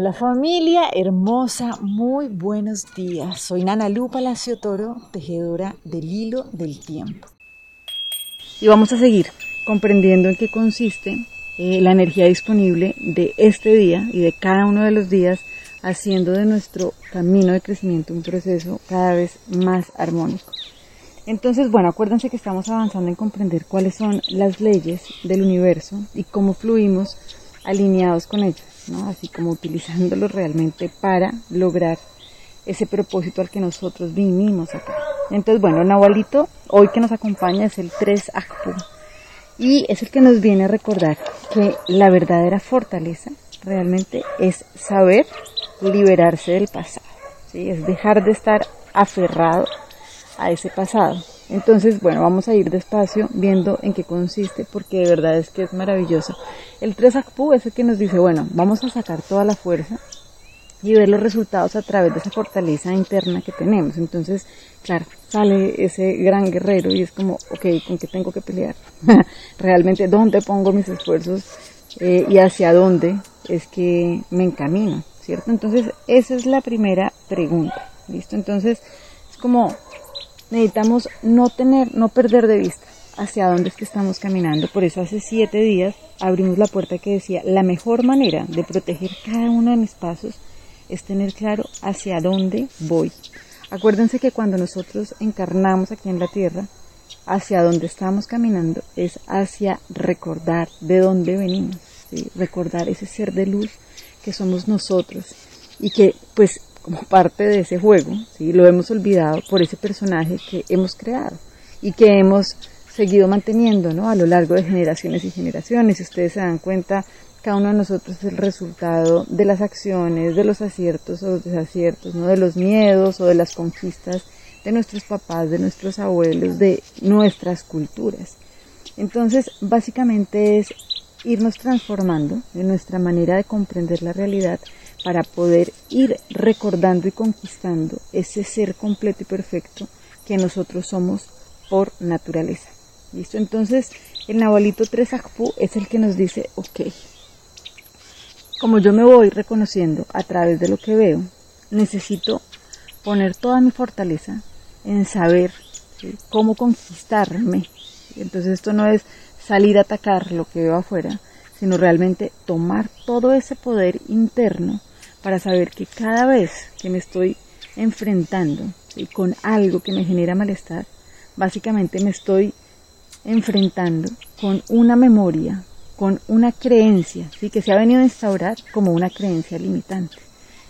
Hola familia hermosa, muy buenos días. Soy Nana Lu Palacio Toro, tejedora del hilo del tiempo. Y vamos a seguir comprendiendo en qué consiste eh, la energía disponible de este día y de cada uno de los días, haciendo de nuestro camino de crecimiento un proceso cada vez más armónico. Entonces, bueno, acuérdense que estamos avanzando en comprender cuáles son las leyes del universo y cómo fluimos alineados con ellas. Así como utilizándolo realmente para lograr ese propósito al que nosotros vinimos acá. Entonces, bueno, Nahualito hoy que nos acompaña es el 3 Akpu y es el que nos viene a recordar que la verdadera fortaleza realmente es saber liberarse del pasado, ¿sí? es dejar de estar aferrado a ese pasado. Entonces, bueno, vamos a ir despacio viendo en qué consiste, porque de verdad es que es maravilloso. El 3 Akpu es el que nos dice, bueno, vamos a sacar toda la fuerza y ver los resultados a través de esa fortaleza interna que tenemos. Entonces, claro, sale ese gran guerrero y es como, ok, ¿con qué tengo que pelear? Realmente, ¿dónde pongo mis esfuerzos eh, y hacia dónde es que me encamino? ¿Cierto? Entonces, esa es la primera pregunta. ¿Listo? Entonces, es como necesitamos no tener, no perder de vista hacia dónde es que estamos caminando. Por eso hace siete días abrimos la puerta que decía, la mejor manera de proteger cada uno de mis pasos es tener claro hacia dónde voy. Acuérdense que cuando nosotros encarnamos aquí en la tierra, hacia dónde estamos caminando es hacia recordar de dónde venimos, recordar ese ser de luz que somos nosotros y que pues como parte de ese juego, ¿sí? lo hemos olvidado por ese personaje que hemos creado y que hemos seguido manteniendo ¿no? a lo largo de generaciones y generaciones. Ustedes se dan cuenta, cada uno de nosotros es el resultado de las acciones, de los aciertos o los desaciertos, ¿no? de los miedos o de las conquistas de nuestros papás, de nuestros abuelos, de nuestras culturas. Entonces, básicamente es irnos transformando en nuestra manera de comprender la realidad para poder ir recordando y conquistando ese ser completo y perfecto que nosotros somos por naturaleza. ¿Listo? Entonces, el Nahualito 3 es el que nos dice, ok, como yo me voy reconociendo a través de lo que veo, necesito poner toda mi fortaleza en saber cómo conquistarme. Entonces esto no es salir a atacar lo que veo afuera, sino realmente tomar todo ese poder interno para saber que cada vez que me estoy enfrentando con algo que me genera malestar, básicamente me estoy enfrentando con una memoria, con una creencia, ¿sí? que se ha venido a instaurar como una creencia limitante.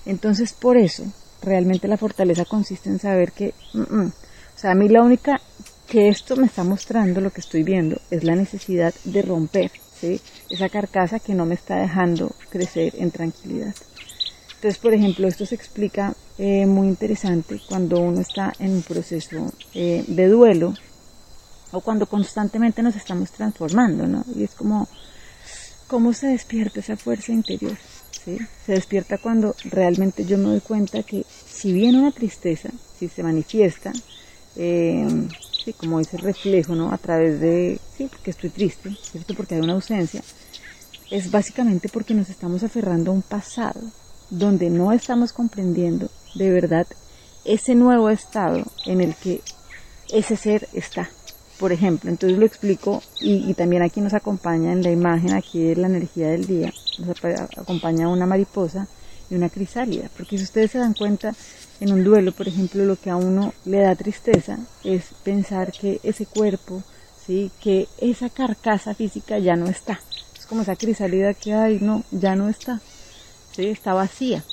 Entonces, por eso, realmente la fortaleza consiste en saber que, mm, mm, o sea, a mí la única que esto me está mostrando, lo que estoy viendo, es la necesidad de romper ¿sí? esa carcasa que no me está dejando crecer en tranquilidad. Entonces, por ejemplo, esto se explica eh, muy interesante cuando uno está en un proceso eh, de duelo o cuando constantemente nos estamos transformando, ¿no? Y es como, ¿cómo se despierta esa fuerza interior? ¿sí? Se despierta cuando realmente yo me doy cuenta que si viene una tristeza, si se manifiesta, eh, sí, como ese reflejo, ¿no? A través de, sí, porque estoy triste, ¿cierto? Porque hay una ausencia, es básicamente porque nos estamos aferrando a un pasado, donde no estamos comprendiendo de verdad ese nuevo estado en el que ese ser está. Por ejemplo, entonces lo explico y, también aquí nos acompaña en la imagen aquí de la energía del día, nos acompaña una mariposa y una crisálida, porque si ustedes se dan cuenta en un duelo, por ejemplo, lo que a uno le da tristeza es pensar que ese cuerpo, sí, que esa carcasa física ya no está. Es como esa crisálida que hay, no, ya no está. Está vacía.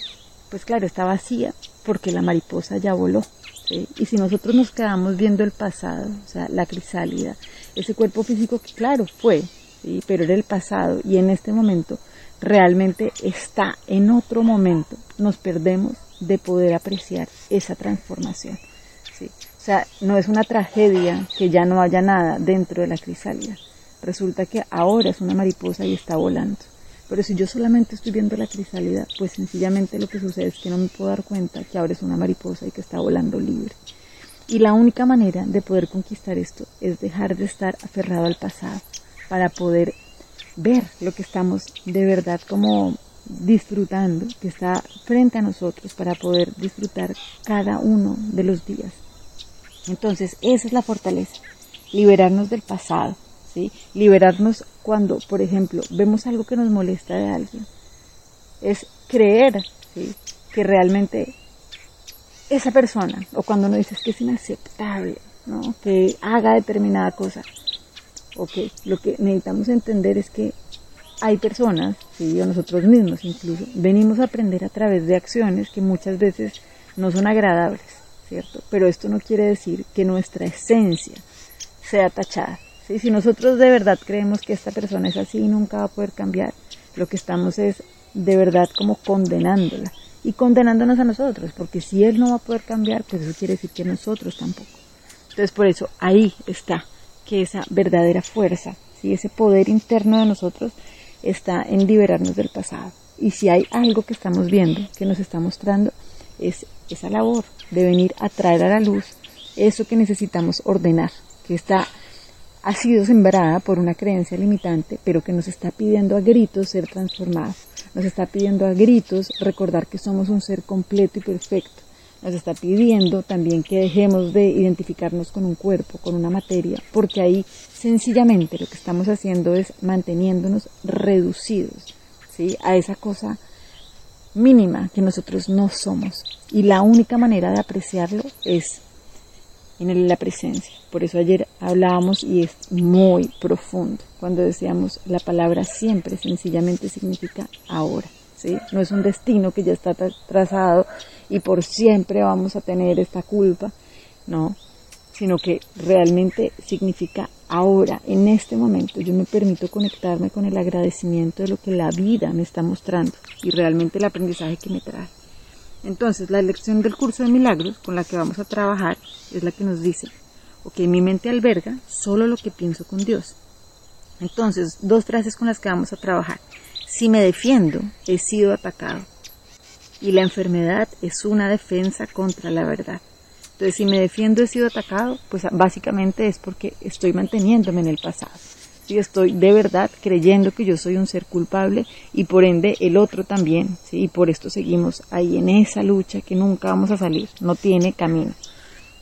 Pues claro, está vacía porque la mariposa ya voló. Y si nosotros nos quedamos viendo el pasado, o sea, la crisálida, ese cuerpo físico que claro fue, pero era el pasado y en este momento realmente está en otro momento, nos perdemos de poder apreciar esa transformación. O sea, no es una tragedia que ya no haya nada dentro de la crisálida. Resulta que ahora es una mariposa y está volando. Pero si yo solamente estoy viendo la crisálida, pues sencillamente lo que sucede es que no me puedo dar cuenta que ahora es una mariposa y que está volando libre. Y la única manera de poder conquistar esto es dejar de estar aferrado al pasado para poder ver lo que estamos de verdad como disfrutando, que está frente a nosotros para poder disfrutar cada uno de los días. Entonces, esa es la fortaleza, liberarnos del pasado, ¿sí? liberarnos cuando, por ejemplo, vemos algo que nos molesta de alguien. Es creer que realmente esa persona, o cuando uno dice que es inaceptable, ¿no? que haga determinada cosa, ok, lo que necesitamos entender es que hay personas, ¿sí? o nosotros mismos incluso, venimos a aprender a través de acciones que muchas veces no son agradables, ¿cierto? Pero esto no quiere decir que nuestra esencia sea tachada. Si nosotros de verdad creemos que esta persona es así y nunca va a poder cambiar, lo que estamos es de verdad como condenándola y condenándonos a nosotros, porque si él no va a poder cambiar, pues eso quiere decir que nosotros tampoco. Entonces por eso ahí está que esa verdadera fuerza, ¿sí? ese poder interno de nosotros está en liberarnos del pasado. Y si hay algo que estamos viendo, que nos está mostrando, es esa labor de venir a traer a la luz eso que necesitamos ordenar, que está ha sido sembrada por una creencia limitante, pero que nos está pidiendo a gritos ser transformados, nos está pidiendo a gritos recordar que somos un ser completo y perfecto, nos está pidiendo también que dejemos de identificarnos con un cuerpo, con una materia, porque ahí sencillamente lo que estamos haciendo es manteniéndonos reducidos ¿sí? a esa cosa mínima que nosotros no somos. Y la única manera de apreciarlo es en la presencia. Por eso ayer hablábamos y es muy profundo cuando decíamos la palabra siempre sencillamente significa ahora. ¿sí? No es un destino que ya está trazado y por siempre vamos a tener esta culpa, no, sino que realmente significa ahora, en este momento, yo me permito conectarme con el agradecimiento de lo que la vida me está mostrando y realmente el aprendizaje que me trae. Entonces, la lección del curso de milagros con la que vamos a trabajar es la que nos dice, ok, mi mente alberga solo lo que pienso con Dios. Entonces, dos frases con las que vamos a trabajar. Si me defiendo, he sido atacado. Y la enfermedad es una defensa contra la verdad. Entonces, si me defiendo, he sido atacado, pues básicamente es porque estoy manteniéndome en el pasado. Si estoy de verdad creyendo que yo soy un ser culpable y por ende el otro también, y por esto seguimos ahí en esa lucha que nunca vamos a salir, no tiene camino.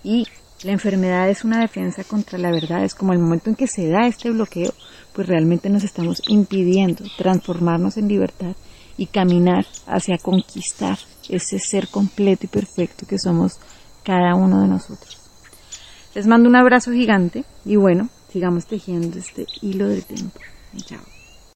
Y la enfermedad es una defensa contra la verdad, es como el momento en que se da este bloqueo, pues realmente nos estamos impidiendo transformarnos en libertad y caminar hacia conquistar ese ser completo y perfecto que somos cada uno de nosotros. Les mando un abrazo gigante y bueno, sigamos tejiendo este hilo del tiempo. Chao.